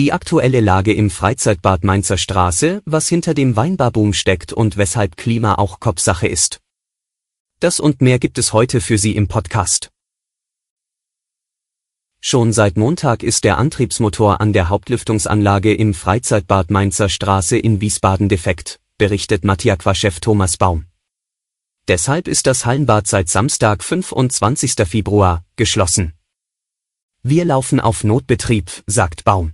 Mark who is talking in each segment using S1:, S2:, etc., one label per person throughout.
S1: Die aktuelle Lage im Freizeitbad Mainzer Straße, was hinter dem Weinbarboom steckt und weshalb Klima auch Kopfsache ist. Das und mehr gibt es heute für Sie im Podcast. Schon seit Montag ist der Antriebsmotor an der Hauptlüftungsanlage im Freizeitbad Mainzer Straße in Wiesbaden defekt, berichtet Mattiaqua-Chef Thomas Baum. Deshalb ist das Hallenbad seit Samstag 25. Februar geschlossen. Wir laufen auf Notbetrieb, sagt Baum.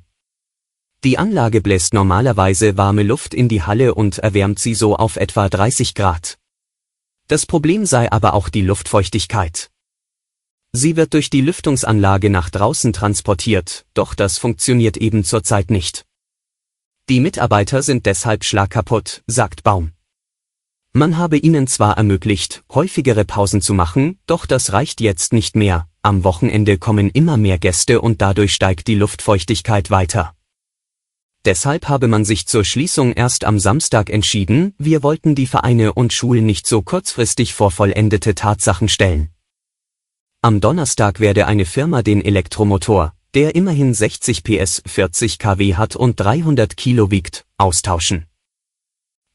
S1: Die Anlage bläst normalerweise warme Luft in die Halle und erwärmt sie so auf etwa 30 Grad. Das Problem sei aber auch die Luftfeuchtigkeit. Sie wird durch die Lüftungsanlage nach draußen transportiert, doch das funktioniert eben zurzeit nicht. Die Mitarbeiter sind deshalb schlagkaputt, sagt Baum. Man habe ihnen zwar ermöglicht, häufigere Pausen zu machen, doch das reicht jetzt nicht mehr, am Wochenende kommen immer mehr Gäste und dadurch steigt die Luftfeuchtigkeit weiter. Deshalb habe man sich zur Schließung erst am Samstag entschieden, wir wollten die Vereine und Schulen nicht so kurzfristig vor vollendete Tatsachen stellen. Am Donnerstag werde eine Firma den Elektromotor, der immerhin 60 PS 40 kW hat und 300 Kilo wiegt, austauschen.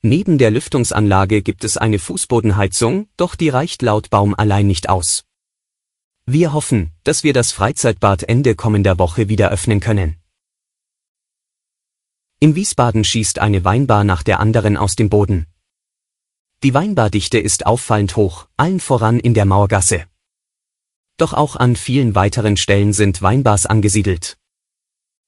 S1: Neben der Lüftungsanlage gibt es eine Fußbodenheizung, doch die reicht laut Baum allein nicht aus. Wir hoffen, dass wir das Freizeitbad Ende kommender Woche wieder öffnen können. In Wiesbaden schießt eine Weinbar nach der anderen aus dem Boden. Die Weinbardichte ist auffallend hoch, allen voran in der Mauergasse. Doch auch an vielen weiteren Stellen sind Weinbars angesiedelt.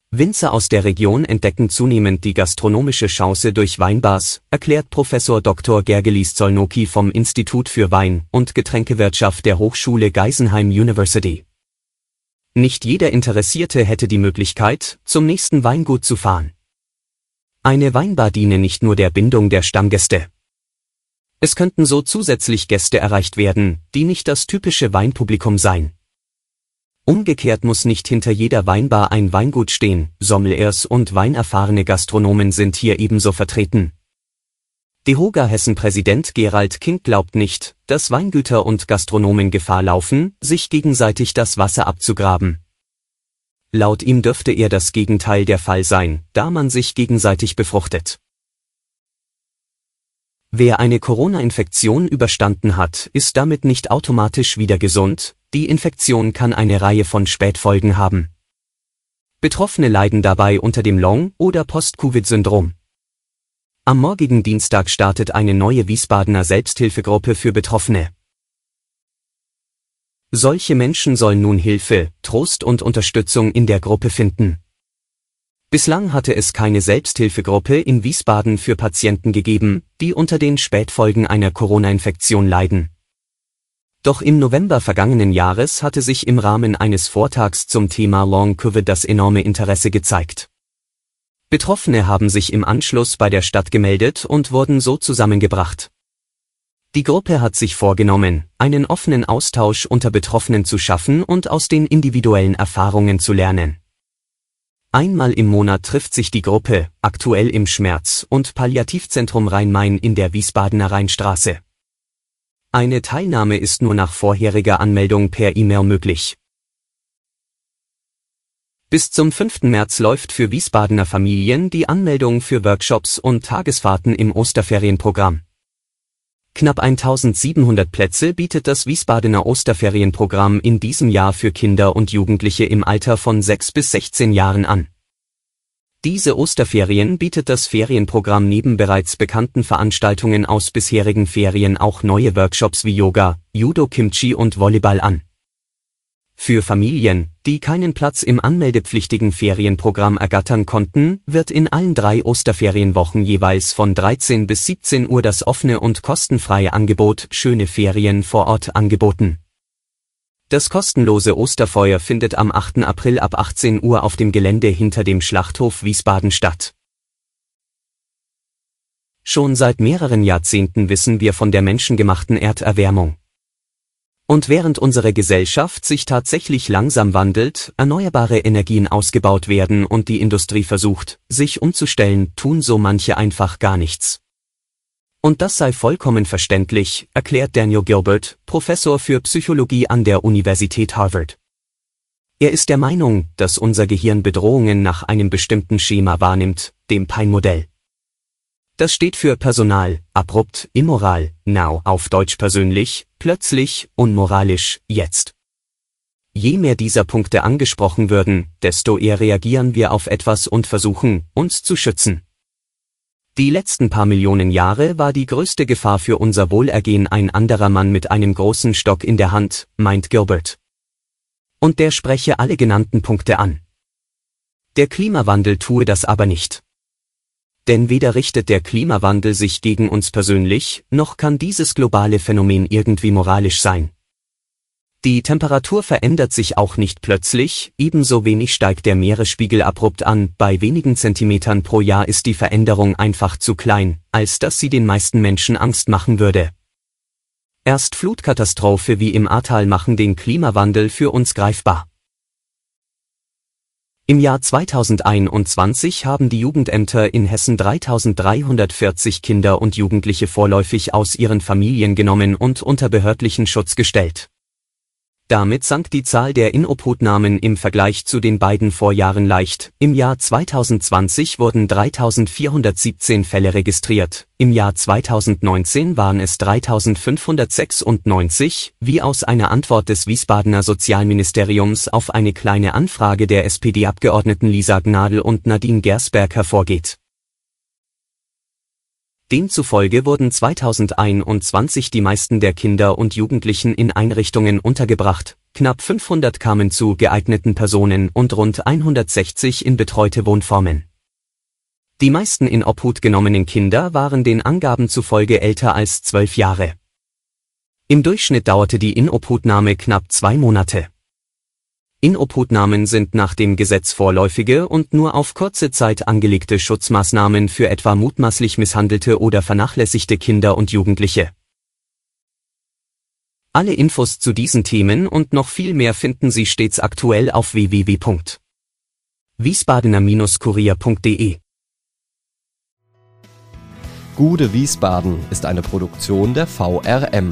S1: Winzer aus der Region entdecken zunehmend die gastronomische Chance durch Weinbars, erklärt Professor Dr. Gergelis Zolnoki vom Institut für Wein- und Getränkewirtschaft der Hochschule Geisenheim University. Nicht jeder Interessierte hätte die Möglichkeit, zum nächsten Weingut zu fahren. Eine Weinbar diene nicht nur der Bindung der Stammgäste. Es könnten so zusätzlich Gäste erreicht werden, die nicht das typische Weinpublikum seien. Umgekehrt muss nicht hinter jeder Weinbar ein Weingut stehen, Sommeliers und weinerfahrene Gastronomen sind hier ebenso vertreten. DEHOGA Hessen-Präsident Gerald Kind glaubt nicht, dass Weingüter und Gastronomen Gefahr laufen, sich gegenseitig das Wasser abzugraben. Laut ihm dürfte eher das Gegenteil der Fall sein, da man sich gegenseitig befruchtet. Wer eine Corona-Infektion überstanden hat, ist damit nicht automatisch wieder gesund, die Infektion kann eine Reihe von Spätfolgen haben. Betroffene leiden dabei unter dem Long- oder Post-Covid-Syndrom. Am morgigen Dienstag startet eine neue Wiesbadener Selbsthilfegruppe für Betroffene. Solche Menschen sollen nun Hilfe, Trost und Unterstützung in der Gruppe finden. Bislang hatte es keine Selbsthilfegruppe in Wiesbaden für Patienten gegeben, die unter den Spätfolgen einer Corona-Infektion leiden. Doch im November vergangenen Jahres hatte sich im Rahmen eines Vortrags zum Thema Long Covid das enorme Interesse gezeigt. Betroffene haben sich im Anschluss bei der Stadt gemeldet und wurden so zusammengebracht. Die Gruppe hat sich vorgenommen, einen offenen Austausch unter Betroffenen zu schaffen und aus den individuellen Erfahrungen zu lernen. Einmal im Monat trifft sich die Gruppe, aktuell im Schmerz- und Palliativzentrum Rhein-Main in der Wiesbadener Rheinstraße. Eine Teilnahme ist nur nach vorheriger Anmeldung per E-Mail möglich. Bis zum 5. März läuft für Wiesbadener Familien die Anmeldung für Workshops und Tagesfahrten im Osterferienprogramm. Knapp 1700 Plätze bietet das Wiesbadener Osterferienprogramm in diesem Jahr für Kinder und Jugendliche im Alter von 6 bis 16 Jahren an. Diese Osterferien bietet das Ferienprogramm neben bereits bekannten Veranstaltungen aus bisherigen Ferien auch neue Workshops wie Yoga, Judo Kimchi und Volleyball an für Familien, die keinen Platz im anmeldepflichtigen Ferienprogramm ergattern konnten, wird in allen drei Osterferienwochen jeweils von 13 bis 17 Uhr das offene und kostenfreie Angebot Schöne Ferien vor Ort angeboten. Das kostenlose Osterfeuer findet am 8. April ab 18 Uhr auf dem Gelände hinter dem Schlachthof Wiesbaden statt. Schon seit mehreren Jahrzehnten wissen wir von der menschengemachten Erderwärmung. Und während unsere Gesellschaft sich tatsächlich langsam wandelt, erneuerbare Energien ausgebaut werden und die Industrie versucht, sich umzustellen, tun so manche einfach gar nichts. Und das sei vollkommen verständlich, erklärt Daniel Gilbert, Professor für Psychologie an der Universität Harvard. Er ist der Meinung, dass unser Gehirn Bedrohungen nach einem bestimmten Schema wahrnimmt, dem Pine-Modell. Das steht für Personal, abrupt, immoral, now auf Deutsch persönlich, plötzlich, unmoralisch, jetzt. Je mehr dieser Punkte angesprochen würden, desto eher reagieren wir auf etwas und versuchen, uns zu schützen. Die letzten paar Millionen Jahre war die größte Gefahr für unser Wohlergehen ein anderer Mann mit einem großen Stock in der Hand, meint Gilbert. Und der spreche alle genannten Punkte an. Der Klimawandel tue das aber nicht. Denn weder richtet der Klimawandel sich gegen uns persönlich, noch kann dieses globale Phänomen irgendwie moralisch sein. Die Temperatur verändert sich auch nicht plötzlich, ebenso wenig steigt der Meeresspiegel abrupt an, bei wenigen Zentimetern pro Jahr ist die Veränderung einfach zu klein, als dass sie den meisten Menschen Angst machen würde. Erst Flutkatastrophe wie im Ahrtal machen den Klimawandel für uns greifbar. Im Jahr 2021 haben die Jugendämter in Hessen 3340 Kinder und Jugendliche vorläufig aus ihren Familien genommen und unter behördlichen Schutz gestellt. Damit sank die Zahl der Inobhutnahmen im Vergleich zu den beiden Vorjahren leicht. Im Jahr 2020 wurden 3417 Fälle registriert, im Jahr 2019 waren es 3596, wie aus einer Antwort des Wiesbadener Sozialministeriums auf eine kleine Anfrage der SPD-Abgeordneten Lisa Gnadl und Nadine Gersberg hervorgeht Demzufolge wurden 2021 die meisten der Kinder und Jugendlichen in Einrichtungen untergebracht, knapp 500 kamen zu geeigneten Personen und rund 160 in betreute Wohnformen. Die meisten in Obhut genommenen Kinder waren den Angaben zufolge älter als zwölf Jahre. Im Durchschnitt dauerte die Inobhutnahme knapp zwei Monate. Inobhutnahmen sind nach dem Gesetz vorläufige und nur auf kurze Zeit angelegte Schutzmaßnahmen für etwa mutmaßlich misshandelte oder vernachlässigte Kinder und Jugendliche. Alle Infos zu diesen Themen und noch viel mehr finden Sie stets aktuell auf www.wiesbadener-kurier.de.
S2: Gude Wiesbaden ist eine Produktion der VRM